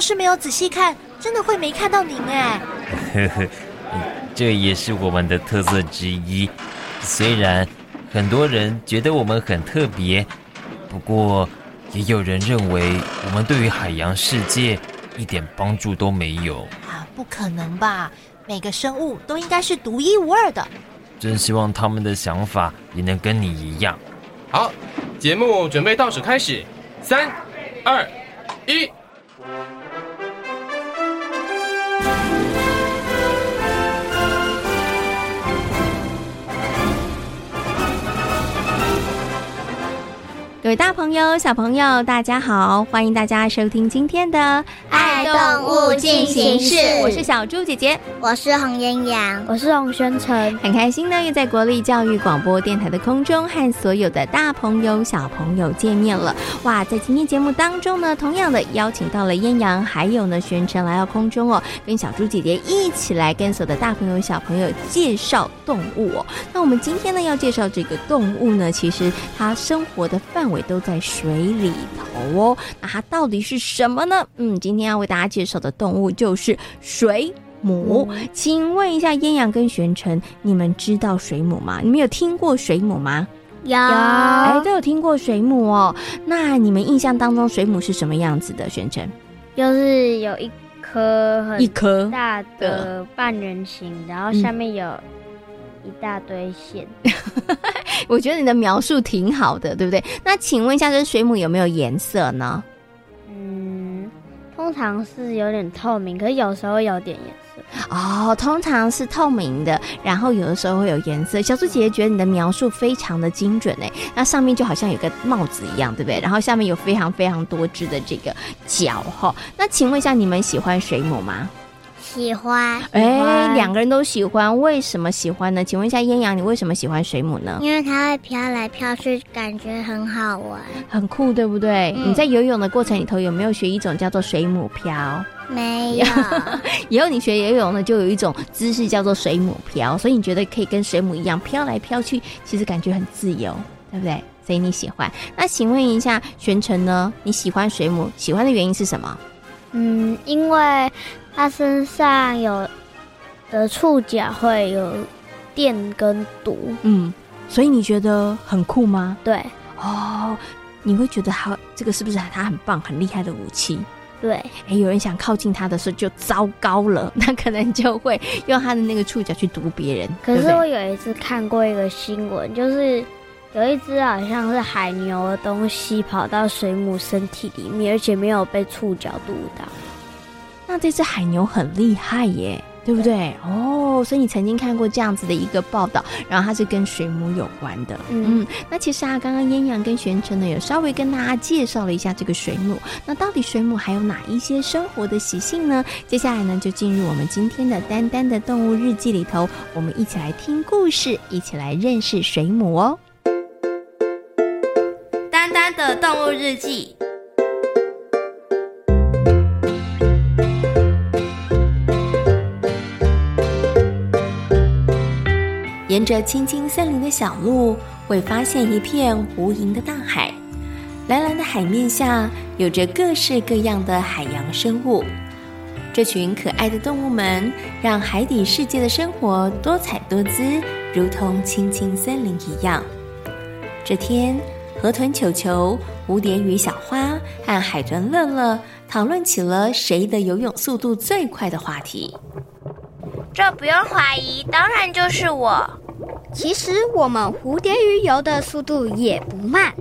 要是没有仔细看，真的会没看到您哎。呵呵，这也是我们的特色之一。虽然很多人觉得我们很特别，不过也有人认为我们对于海洋世界一点帮助都没有。啊，不可能吧？每个生物都应该是独一无二的。真希望他们的想法也能跟你一样。好，节目准备倒数开始，三、二、一。各位大朋友、小朋友，大家好！欢迎大家收听今天的《爱动物进行式》。我是小猪姐姐，我是洪嫣阳，我是洪轩成。很开心呢，又在国立教育广播电台的空中和所有的大朋友、小朋友见面了。哇，在今天节目当中呢，同样的邀请到了嫣阳，还有呢宣成来到空中哦，跟小猪姐姐一起来跟所有的大朋友、小朋友介绍动物哦。那我们今天呢要介绍这个动物呢，其实它生活的范围都在水里头哦，那它到底是什么呢？嗯，今天要为大家介绍的动物就是水母。嗯、请问一下，燕阳跟玄尘，你们知道水母吗？你们有听过水母吗？有，哎，都有听过水母哦。那你们印象当中水母是什么样子的？玄尘，就是有一颗很一颗大的半圆形，然后下面有。一大堆线，我觉得你的描述挺好的，对不对？那请问一下，这水母有没有颜色呢？嗯，通常是有点透明，可是有时候有点颜色。哦，通常是透明的，然后有的时候会有颜色。小猪姐姐觉得你的描述非常的精准诶，那上面就好像有个帽子一样，对不对？然后下面有非常非常多只的这个脚哈。那请问一下，你们喜欢水母吗？喜欢，哎，两个人都喜欢，为什么喜欢呢？请问一下艳阳，你为什么喜欢水母呢？因为它会飘来飘去，感觉很好玩，很酷，对不对？嗯、你在游泳的过程里头有没有学一种叫做水母漂？没有。以后你学游泳呢，就有一种姿势叫做水母漂，所以你觉得可以跟水母一样飘来飘去，其实感觉很自由，对不对？所以你喜欢。那请问一下玄尘呢？你喜欢水母，喜欢的原因是什么？嗯，因为。它身上有的触角会有电跟毒，嗯，所以你觉得很酷吗？对，哦，你会觉得它这个是不是它很棒、很厉害的武器？对，哎，有人想靠近它的时候就糟糕了，那可能就会用它的那个触角去毒别人。可是我有一次看过一个新闻，就是有一只好像是海牛的东西跑到水母身体里面，而且没有被触角毒到。那这只海牛很厉害耶，对不对？哦，所以你曾经看过这样子的一个报道，然后它是跟水母有关的。嗯，嗯，那其实啊，刚刚嫣阳跟玄晨呢，有稍微跟大家介绍了一下这个水母。那到底水母还有哪一些生活的习性呢？接下来呢，就进入我们今天的丹丹的动物日记里头，我们一起来听故事，一起来认识水母哦。丹丹的动物日记。沿着青青森林的小路，会发现一片无垠的大海。蓝蓝的海面下，有着各式各样的海洋生物。这群可爱的动物们，让海底世界的生活多彩多姿，如同青青森林一样。这天，河豚球球、蝴蝶鱼小花和海豚乐乐讨论起了谁的游泳速度最快的话题。这不用怀疑，当然就是我。其实我们蝴蝶鱼游的速度也不慢。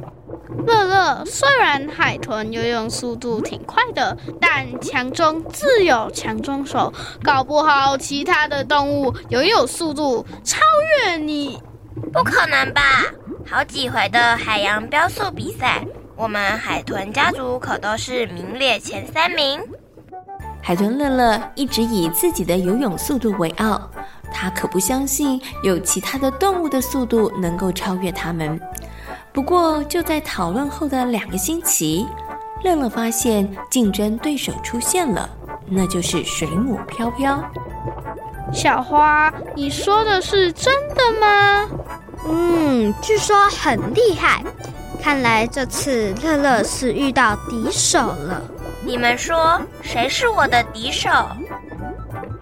乐乐，虽然海豚游泳速度挺快的，但强中自有强中手，搞不好其他的动物游泳速度超越你。不可能吧？好几回的海洋飙速比赛，我们海豚家族可都是名列前三名。海豚乐乐一直以自己的游泳速度为傲，他可不相信有其他的动物的速度能够超越他们。不过，就在讨论后的两个星期，乐乐发现竞争对手出现了，那就是水母飘飘。小花，你说的是真的吗？嗯，据说很厉害。看来这次乐乐是遇到敌手了。你们说谁是我的敌手？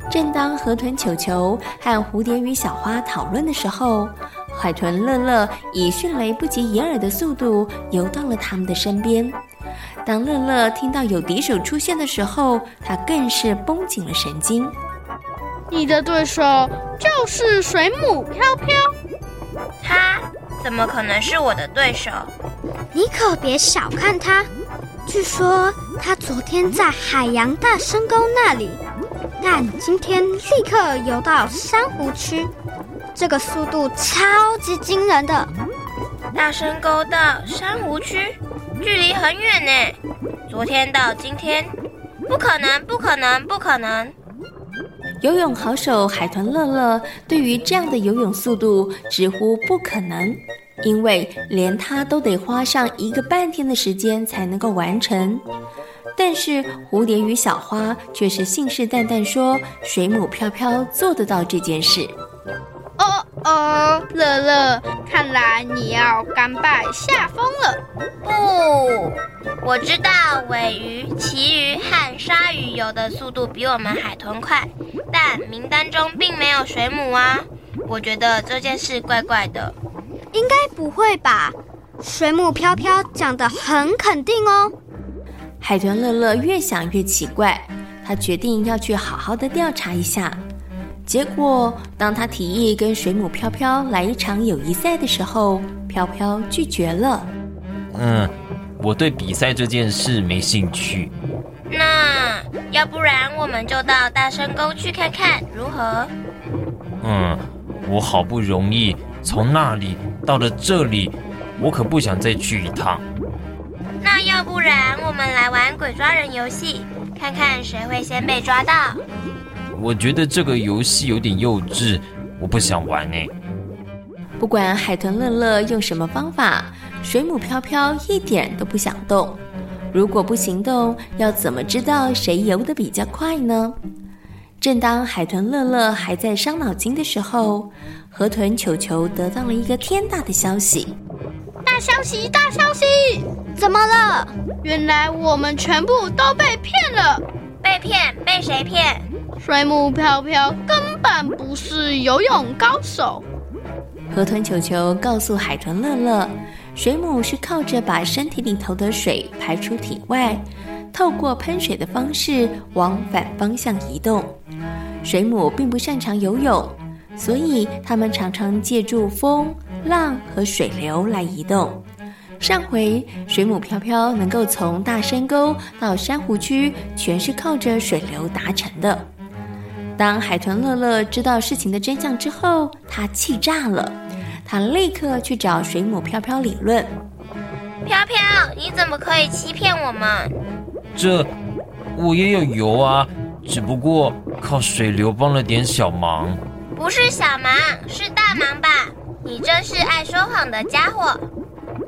正当河豚球球和蝴蝶与小花讨论的时候。海豚乐乐以迅雷不及掩耳的速度游到了他们的身边。当乐乐听到有敌手出现的时候，他更是绷紧了神经。你的对手就是水母飘飘，他怎么可能是我的对手？你可别小看他，据说他昨天在海洋大深沟那里，但今天立刻游到珊瑚区。这个速度超级惊人的，大深沟到珊瑚区，距离很远呢。昨天到今天，不可能，不可能，不可能！游泳好手海豚乐乐对于这样的游泳速度直呼不可能，因为连他都得花上一个半天的时间才能够完成。但是蝴蝶与小花却是信誓旦旦说，水母飘飘做得到这件事。哦哦，乐乐，看来你要甘拜下风了。不，我知道尾鱼、旗鱼和鲨鱼游的速度比我们海豚快，但名单中并没有水母啊。我觉得这件事怪怪的。应该不会吧？水母飘飘讲得很肯定哦。海豚乐乐越想越奇怪，他决定要去好好的调查一下。结果，当他提议跟水母飘飘来一场友谊赛的时候，飘飘拒绝了。嗯，我对比赛这件事没兴趣。那要不然我们就到大深沟去看看，如何？嗯，我好不容易从那里到了这里，我可不想再去一趟。那要不然我们来玩鬼抓人游戏，看看谁会先被抓到。我觉得这个游戏有点幼稚，我不想玩呢。不管海豚乐乐用什么方法，水母飘飘一点都不想动。如果不行动，要怎么知道谁游得比较快呢？正当海豚乐乐还在伤脑筋的时候，河豚球球得到了一个天大的消息！大消息！大消息！怎么了？原来我们全部都被骗了！被骗？被谁骗？水母飘飘根本不是游泳高手。河豚球球告诉海豚乐乐，水母是靠着把身体里头的水排出体外，透过喷水的方式往反方向移动。水母并不擅长游泳，所以它们常常借助风、浪和水流来移动。上回水母飘飘能够从大深沟到珊瑚区，全是靠着水流达成的。当海豚乐乐知道事情的真相之后，他气炸了。他立刻去找水母飘飘理论。飘飘，你怎么可以欺骗我们？这我也有油啊，只不过靠水流帮了点小忙。不是小忙，是大忙吧？你真是爱说谎的家伙。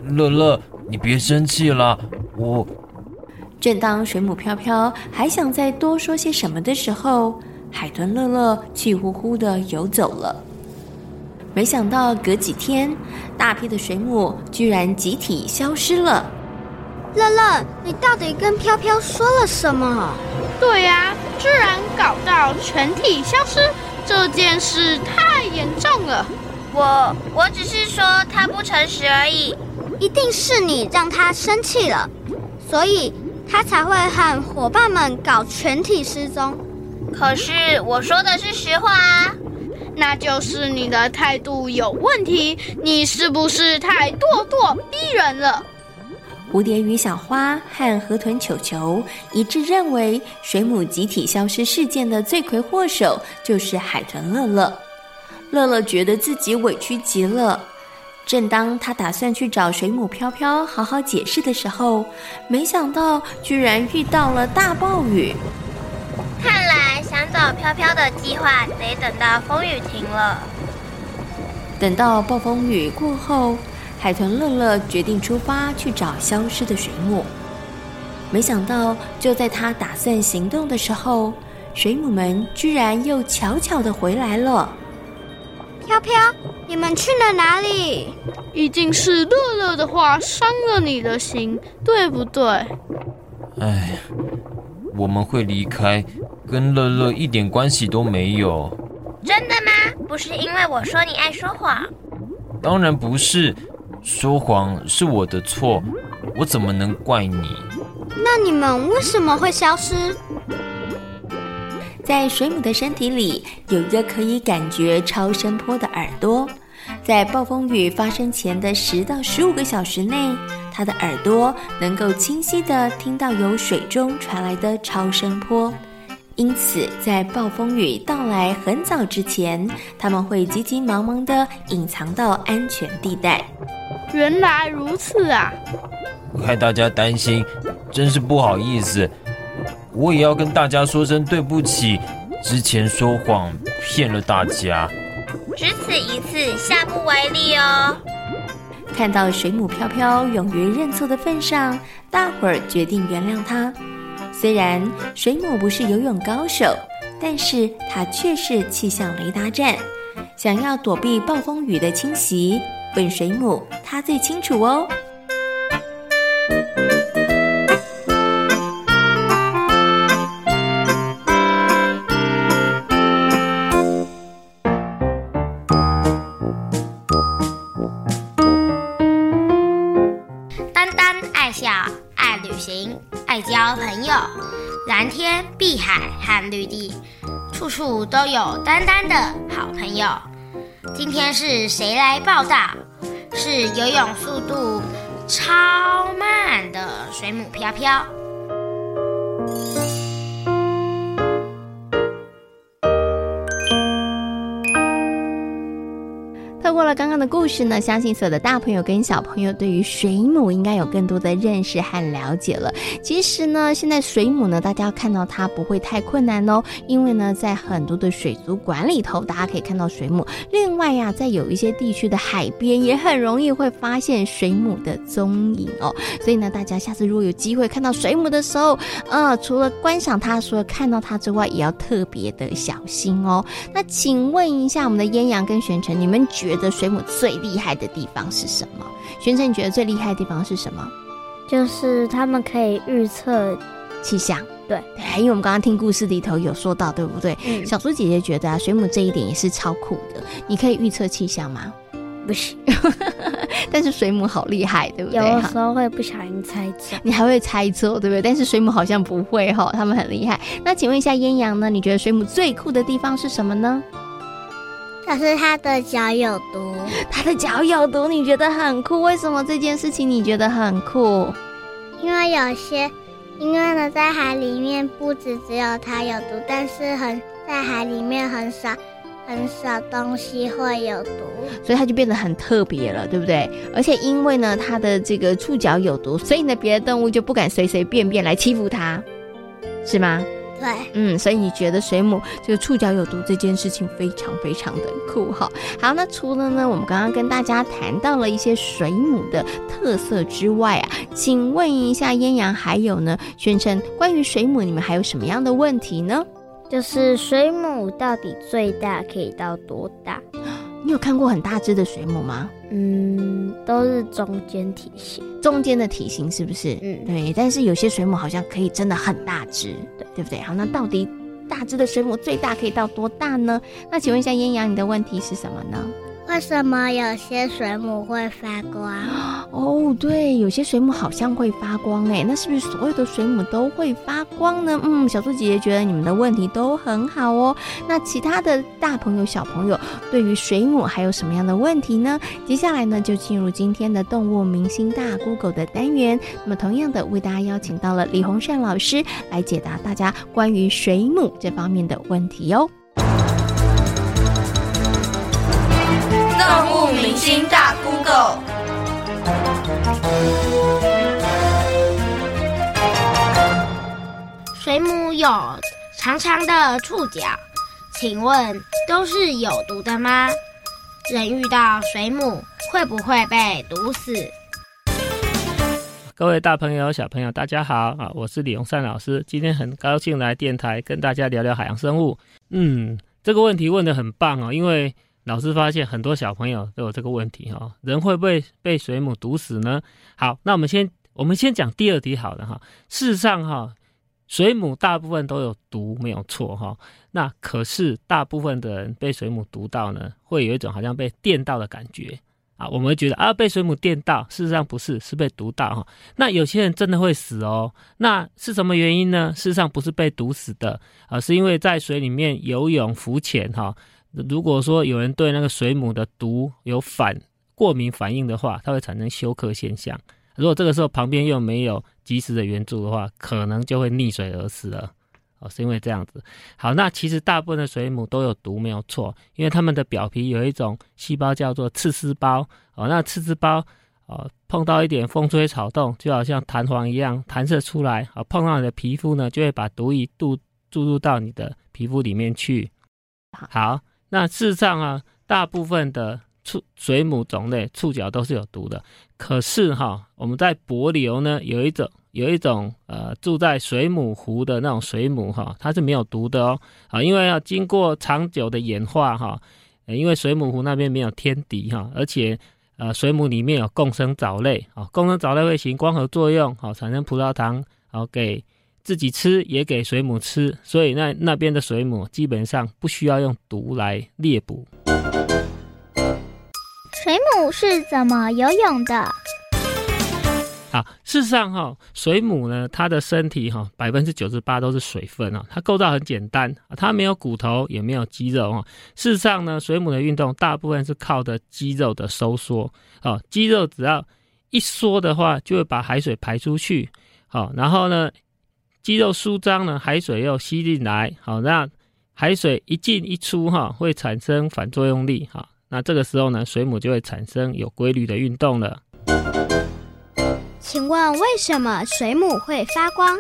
乐乐，你别生气了。我……正当水母飘飘还想再多说些什么的时候。海豚乐乐气呼呼的游走了。没想到隔几天，大批的水母居然集体消失了。乐乐，你到底跟飘飘说了什么？对呀，居然搞到全体消失，这件事太严重了。我我只是说他不诚实而已。一定是你让他生气了，所以他才会和伙伴们搞全体失踪。可是我说的是实话啊，那就是你的态度有问题。你是不是太咄咄逼人了？蝴蝶鱼小花和河豚球球一致认为，水母集体消失事件的罪魁祸首就是海豚乐乐。乐乐觉得自己委屈极了。正当他打算去找水母飘飘好好解释的时候，没想到居然遇到了大暴雨。看来想找飘飘的计划得等到风雨停了。等到暴风雨过后，海豚乐乐决定出发去找消失的水母。没想到，就在他打算行动的时候，水母们居然又悄悄的回来了。飘飘，你们去了哪里？一定是乐乐的话伤了你的心，对不对？哎，我们会离开，跟乐乐一点关系都没有。真的吗？不是因为我说你爱说谎？当然不是，说谎是我的错，我怎么能怪你？那你们为什么会消失？在水母的身体里有一个可以感觉超声波的耳朵，在暴风雨发生前的十到十五个小时内，它的耳朵能够清晰地听到由水中传来的超声波，因此在暴风雨到来很早之前，他们会急急忙忙地隐藏到安全地带。原来如此啊！害大家担心，真是不好意思。我也要跟大家说声对不起，之前说谎骗了大家。只此一次，下不为例哦。看到水母飘飘勇于认错的份上，大伙儿决定原谅他。虽然水母不是游泳高手，但是它却是气象雷达站。想要躲避暴风雨的侵袭，问水母，它最清楚哦。旅行，爱交朋友，蓝天、碧海和绿地，处处都有丹丹的好朋友。今天是谁来报道？是游泳速度超慢的水母飘飘。过了刚刚的故事呢，相信所有的大朋友跟小朋友对于水母应该有更多的认识和了解了。其实呢，现在水母呢，大家要看到它不会太困难哦，因为呢，在很多的水族馆里头，大家可以看到水母。另外呀，在有一些地区的海边，也很容易会发现水母的踪影哦。所以呢，大家下次如果有机会看到水母的时候，呃，除了观赏它，除了看到它之外，也要特别的小心哦。那请问一下，我们的燕阳跟玄尘，你们觉得？水母最厉害的地方是什么？玄成，你觉得最厉害的地方是什么？就是他们可以预测气象。对，对，因为我们刚刚听故事里头有说到，对不对？嗯。小猪姐姐觉得啊，水母这一点也是超酷的。你可以预测气象吗？不行。但是水母好厉害，对不对？有的时候会不小心猜错。你还会猜错，对不对？但是水母好像不会哈，他们很厉害。那请问一下燕阳呢？你觉得水母最酷的地方是什么呢？可是它的脚有毒，它的脚有毒，你觉得很酷？为什么这件事情你觉得很酷？因为有些，因为呢，在海里面不止只有它有毒，但是很在海里面很少很少东西会有毒，所以它就变得很特别了，对不对？而且因为呢，它的这个触角有毒，所以呢，别的动物就不敢随随便便来欺负它，是吗？对，嗯，所以你觉得水母这个触角有毒这件事情非常非常的酷哈。好，那除了呢，我们刚刚跟大家谈到了一些水母的特色之外啊，请问一下燕阳还有呢，宣称，关于水母你们还有什么样的问题呢？就是水母到底最大可以到多大？你有看过很大只的水母吗？嗯，都是中间体型，中间的体型是不是？嗯，对。但是有些水母好像可以真的很大只，对对不对？好，那到底大只的水母最大可以到多大呢？那请问一下燕阳，你的问题是什么呢？为什么有些水母会发光？哦，对，有些水母好像会发光诶，那是不是所有的水母都会发光呢？嗯，小猪姐姐觉得你们的问题都很好哦。那其他的大朋友、小朋友对于水母还有什么样的问题呢？接下来呢，就进入今天的动物明星大 Google 的单元。那么同样的，为大家邀请到了李洪善老师来解答大家关于水母这方面的问题哦。动物明星大 Google，水母有长长的触角，请问都是有毒的吗？人遇到水母会不会被毒死？各位大朋友、小朋友，大家好啊！我是李洪善老师，今天很高兴来电台跟大家聊聊海洋生物。嗯，这个问题问得很棒哦，因为。老师发现很多小朋友都有这个问题哈，人会不会被水母毒死呢？好，那我们先我们先讲第二题好了哈。事实上哈，水母大部分都有毒，没有错哈。那可是大部分的人被水母毒到呢，会有一种好像被电到的感觉啊。我们会觉得啊，被水母电到，事实上不是，是被毒到哈。那有些人真的会死哦。那是什么原因呢？事实上不是被毒死的，而是因为在水里面游泳浮潜哈。如果说有人对那个水母的毒有反过敏反应的话，它会产生休克现象。如果这个时候旁边又没有及时的援助的话，可能就会溺水而死了。哦，是因为这样子。好，那其实大部分的水母都有毒，没有错，因为它们的表皮有一种细胞叫做刺丝胞。哦，那刺丝胞哦碰到一点风吹草动，就好像弹簧一样弹射出来。哦，碰到你的皮肤呢，就会把毒液注注入到你的皮肤里面去。好。那事实上啊，大部分的触水母种类触角都是有毒的。可是哈，我们在帛琉呢，有一种有一种呃住在水母湖的那种水母哈，它是没有毒的哦啊，因为要经过长久的演化哈，因为水母湖那边没有天敌哈，而且呃水母里面有共生藻类啊，共生藻类会行光合作用好，产生葡萄糖好给。自己吃也给水母吃，所以那那边的水母基本上不需要用毒来猎捕。水母是怎么游泳的？好，事实上哈，水母呢，它的身体哈，百分之九十八都是水分啊，它构造很简单，它没有骨头，也没有肌肉啊。事实上呢，水母的运动大部分是靠的肌肉的收缩啊，肌肉只要一缩的话，就会把海水排出去。好，然后呢，肌肉舒张呢，海水又吸进来，好，那海水一进一出哈，会产生反作用力，哈，那这个时候呢，水母就会产生有规律的运动了。请问为什么水母会发光？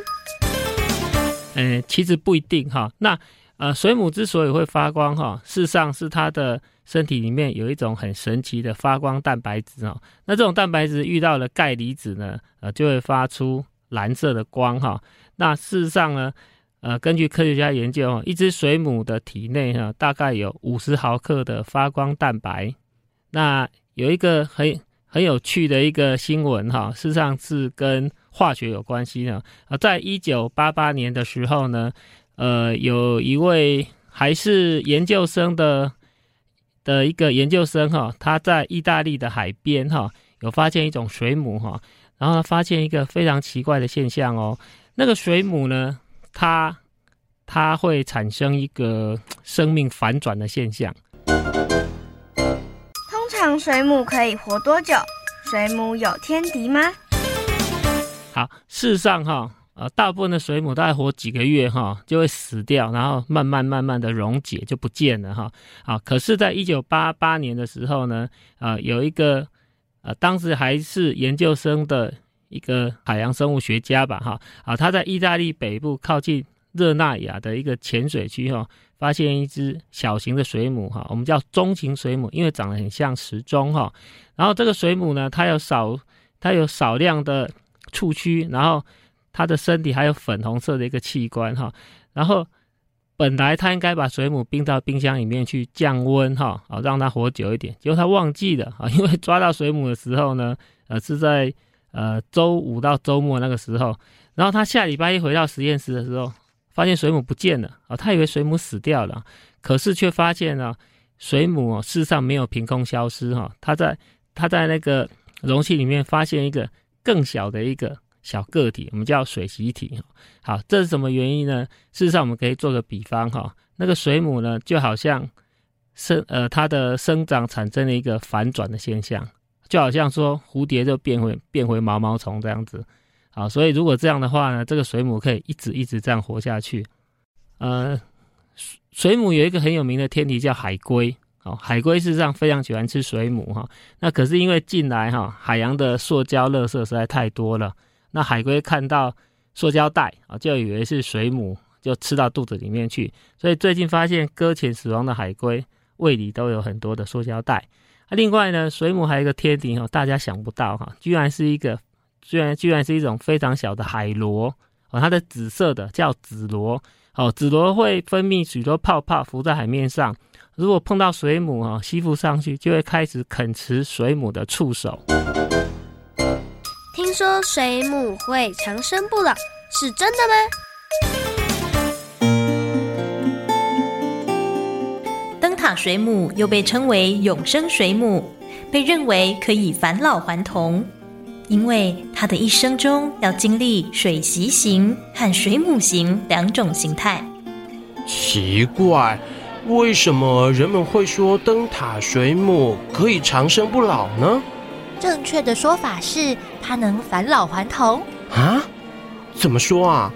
嗯，其实不一定哈。那呃，水母之所以会发光哈，事实上是它的身体里面有一种很神奇的发光蛋白质哦。那这种蛋白质遇到了钙离子呢，呃，就会发出蓝色的光哈。那事实上呢，呃，根据科学家研究，一只水母的体内哈，大概有五十毫克的发光蛋白。那有一个很很有趣的一个新闻哈，事实上是跟化学有关系的啊。在一九八八年的时候呢，呃，有一位还是研究生的的一个研究生哈，他在意大利的海边哈，有发现一种水母哈，然后他发现一个非常奇怪的现象哦。那个水母呢，它它会产生一个生命反转的现象。通常水母可以活多久？水母有天敌吗？好，事实上哈，呃，大部分的水母大概活几个月哈，就会死掉，然后慢慢慢慢的溶解就不见了哈。啊，可是，在一九八八年的时候呢，啊，有一个呃，当时还是研究生的。一个海洋生物学家吧，哈啊，他在意大利北部靠近热那亚的一个浅水区，哈，发现一只小型的水母，哈，我们叫钟形水母，因为长得很像时钟，哈。然后这个水母呢，它有少，它有少量的触须，然后它的身体还有粉红色的一个器官，哈。然后本来他应该把水母冰到冰箱里面去降温，哈，啊，让它活久一点。结果他忘记了，啊，因为抓到水母的时候呢，呃，是在。呃，周五到周末那个时候，然后他下礼拜一回到实验室的时候，发现水母不见了啊，他以为水母死掉了，可是却发现呢，水母，事实上没有凭空消失哈，他在他在那个容器里面发现一个更小的一个小个体，我们叫水螅体。好，这是什么原因呢？事实上，我们可以做个比方哈，那个水母呢，就好像生呃它的生长产生了一个反转的现象，就好像说蝴蝶就变回变回毛毛虫这样子。好，所以如果这样的话呢，这个水母可以一直一直这样活下去。呃，水母有一个很有名的天敌叫海龟。哦，海龟事实上非常喜欢吃水母哈。那可是因为近来哈海洋的塑胶垃圾实在太多了，那海龟看到塑胶袋啊，就以为是水母，就吃到肚子里面去。所以最近发现搁浅死亡的海龟胃里都有很多的塑胶袋。另外呢，水母还有一个天敌哈，大家想不到哈，居然是一个。居然居然是一种非常小的海螺哦，它的紫色的叫紫螺哦，紫螺会分泌许多泡泡浮在海面上，如果碰到水母哦，吸附上去就会开始啃食水母的触手。听说水母会长生不老，是真的吗？塔水母又被称为永生水母，被认为可以返老还童。因为它的一生中要经历水螅型和水母型两种形态。奇怪，为什么人们会说灯塔水母可以长生不老呢？正确的说法是它能返老还童。啊？怎么说啊？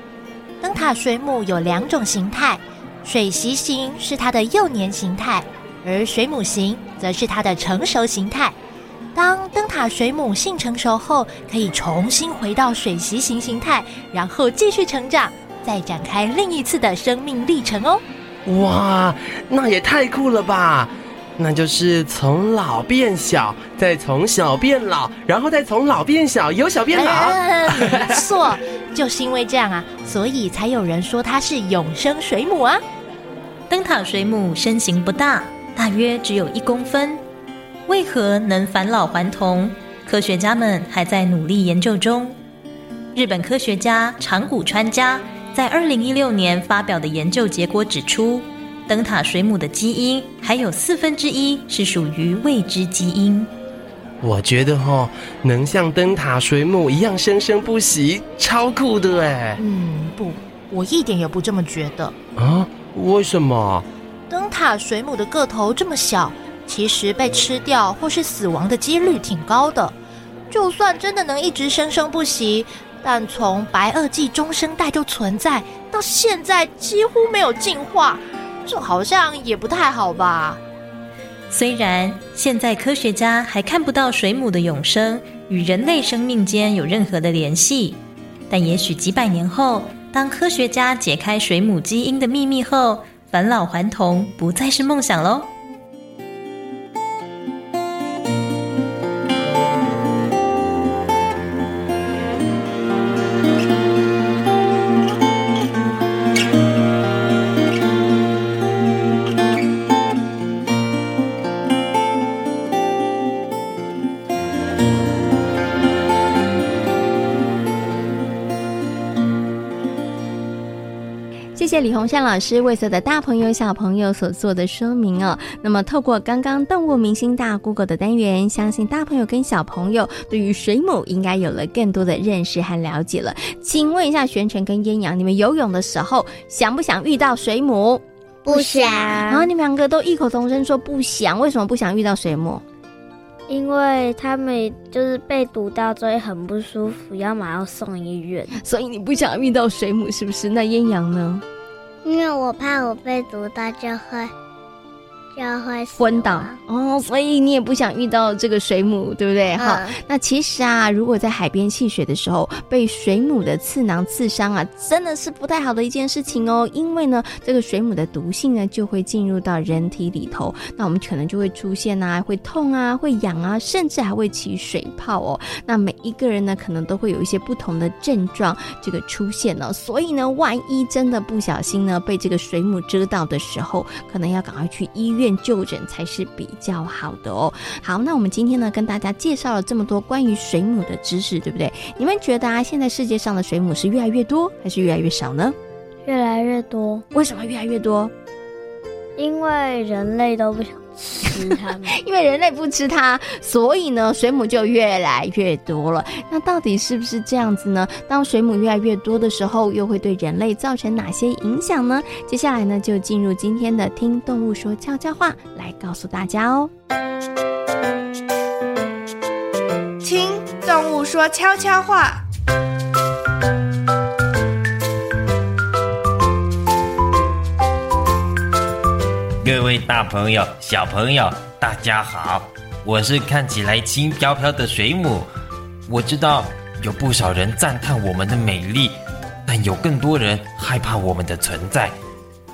灯塔水母有两种形态，水螅型是它的幼年形态，而水母型则是它的成熟形态。当灯塔水母性成熟后，可以重新回到水螅型形态，然后继续成长，再展开另一次的生命历程哦。哇，那也太酷了吧！那就是从老变小，再从小变老，然后再从老变小，由小变老。没错，就是因为这样啊，所以才有人说它是永生水母啊。灯塔水母身形不大，大约只有一公分。为何能返老还童？科学家们还在努力研究中。日本科学家长谷川家在二零一六年发表的研究结果指出，灯塔水母的基因还有四分之一是属于未知基因。我觉得哈，能像灯塔水母一样生生不息，超酷的哎。嗯，不，我一点也不这么觉得。啊？为什么？灯塔水母的个头这么小。其实被吃掉或是死亡的几率挺高的，就算真的能一直生生不息，但从白垩纪中生代就存在到现在几乎没有进化，这好像也不太好吧？虽然现在科学家还看不到水母的永生与人类生命间有任何的联系，但也许几百年后，当科学家解开水母基因的秘密后，返老还童不再是梦想喽。李洪善老师为所有的大朋友小朋友所做的说明哦。那么透过刚刚动物明星大 Google 的单元，相信大朋友跟小朋友对于水母应该有了更多的认识和了解了。请问一下，玄晨跟燕阳，你们游泳的时候想不想遇到水母？不想。然后你们两个都异口同声说不想，为什么不想遇到水母？因为他们就是被毒到，所以很不舒服，要马上送医院。所以你不想遇到水母，是不是？那燕阳呢？因为我怕我被毒到就会。就会昏倒哦，所以你也不想遇到这个水母，对不对？哈、嗯，那其实啊，如果在海边戏水的时候被水母的刺囊刺伤啊，真的是不太好的一件事情哦。因为呢，这个水母的毒性呢就会进入到人体里头，那我们可能就会出现啊，会痛啊，会痒啊，甚至还会起水泡哦。那每一个人呢，可能都会有一些不同的症状这个出现哦。所以呢，万一真的不小心呢被这个水母蛰到的时候，可能要赶快去医院。院就诊才是比较好的哦。好，那我们今天呢，跟大家介绍了这么多关于水母的知识，对不对？你们觉得啊，现在世界上的水母是越来越多，还是越来越少呢？越来越多。为什么越来越多？因为人类都不想吃它们，因为人类不吃它，所以呢，水母就越来越多了。那到底是不是这样子呢？当水母越来越多的时候，又会对人类造成哪些影响呢？接下来呢，就进入今天的“听动物说悄悄话”来告诉大家哦。听动物说悄悄话。各位大朋友、小朋友，大家好！我是看起来轻飘飘的水母。我知道有不少人赞叹我们的美丽，但有更多人害怕我们的存在。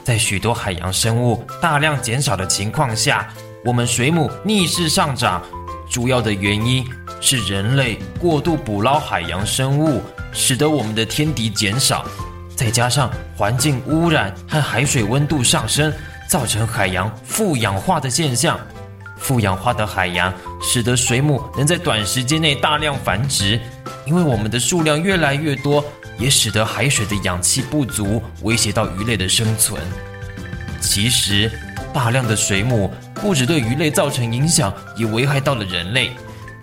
在许多海洋生物大量减少的情况下，我们水母逆势上涨。主要的原因是人类过度捕捞海洋生物，使得我们的天敌减少，再加上环境污染和海水温度上升。造成海洋负氧化的现象，负氧化的海洋使得水母能在短时间内大量繁殖，因为我们的数量越来越多，也使得海水的氧气不足，威胁到鱼类的生存。其实，大量的水母不只对鱼类造成影响，也危害到了人类，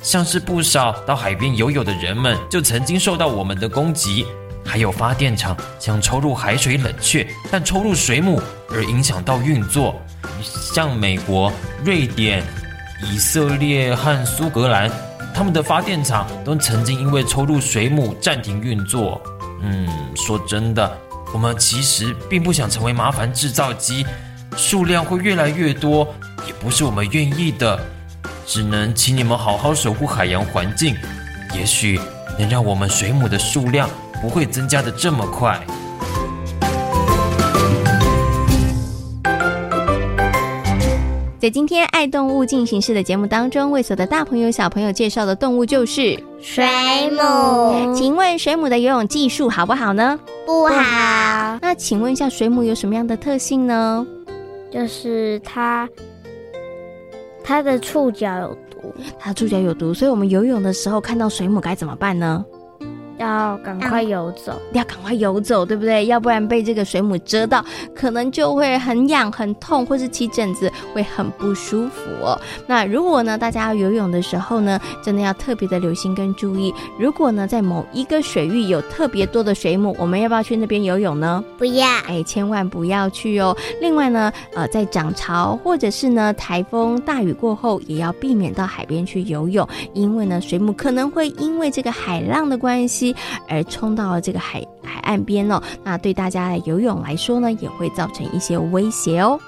像是不少到海边游泳的人们就曾经受到我们的攻击。还有发电厂想抽入海水冷却，但抽入水母而影响到运作。像美国、瑞典、以色列和苏格兰，他们的发电厂都曾经因为抽入水母暂停运作。嗯，说真的，我们其实并不想成为麻烦制造机，数量会越来越多，也不是我们愿意的。只能请你们好好守护海洋环境，也许能让我们水母的数量。不会增加的这么快。在今天爱动物进行式的节目当中，为所有的大朋友小朋友介绍的动物就是水母。请问水母的游泳技术好不好呢？不好。那请问一下，水母有什么样的特性呢？就是它它的触角有毒，它触角有毒，所以我们游泳的时候看到水母该怎么办呢？要赶快游走，要赶快游走，对不对？要不然被这个水母蛰到，可能就会很痒、很痛，或是起疹子，会很不舒服哦。那如果呢，大家要游泳的时候呢，真的要特别的留心跟注意。如果呢，在某一个水域有特别多的水母，我们要不要去那边游泳呢？不要，哎，千万不要去哦。另外呢，呃，在涨潮或者是呢台风大雨过后，也要避免到海边去游泳，因为呢，水母可能会因为这个海浪的关系。而冲到了这个海海岸边哦，那对大家的游泳来说呢，也会造成一些威胁哦。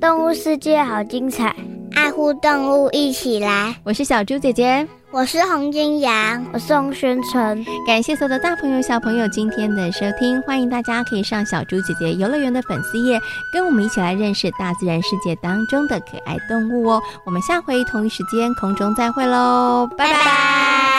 动物世界好精彩，爱护动物一起来。我是小猪姐姐，我是洪金阳，我是洪宣成。感谢所有的大朋友小朋友今天的收听，欢迎大家可以上小猪姐姐游乐园的粉丝页，跟我们一起来认识大自然世界当中的可爱动物哦。我们下回同一时间空中再会喽，拜拜。拜拜。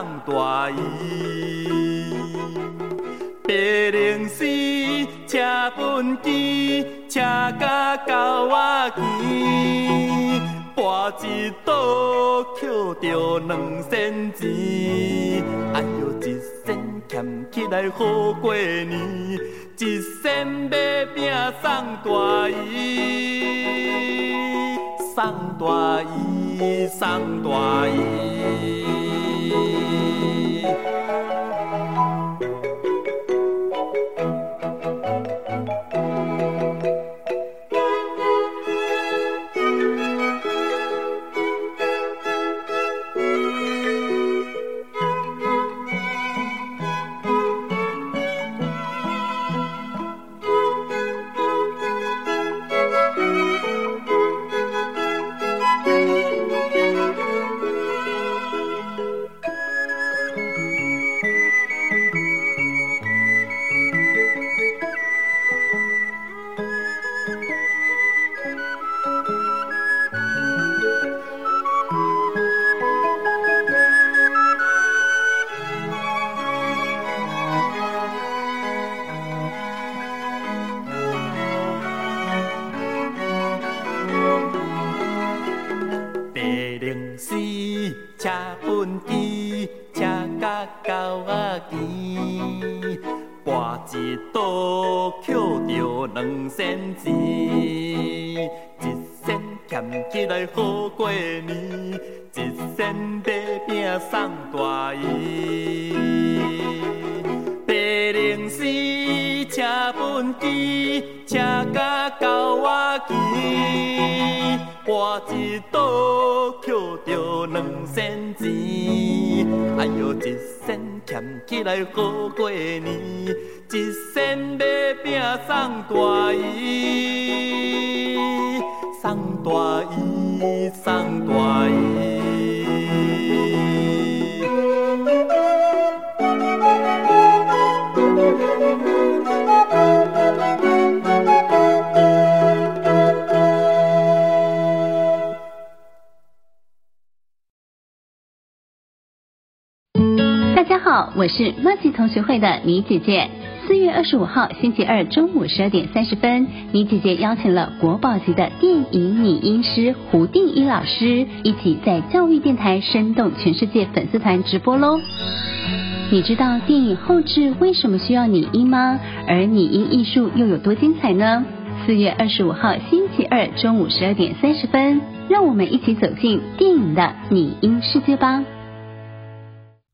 送大姨。白龙丝车畚箕，车甲狗仔骑，跋一倒捡着两仙钱。哎呦，一仙俭起来好过年，一仙买饼送大姨。送大衣，送大衣。两仙钱，一仙俭起来好过年，一仙买饼送大姨。八零四车本机，车甲到我机，我一刀捡着两仙钱，哎呦，一仙俭起来好过年。送大衣，送大衣，送大衣。大家好，我是默契同学会的李姐姐。四月二十五号星期二中午十二点三十分，倪姐姐邀请了国宝级的电影拟音师胡定一老师，一起在教育电台生动全世界粉丝团直播喽。你知道电影后制为什么需要拟音吗？而拟音艺术又有多精彩呢？四月二十五号星期二中午十二点三十分，让我们一起走进电影的拟音世界吧。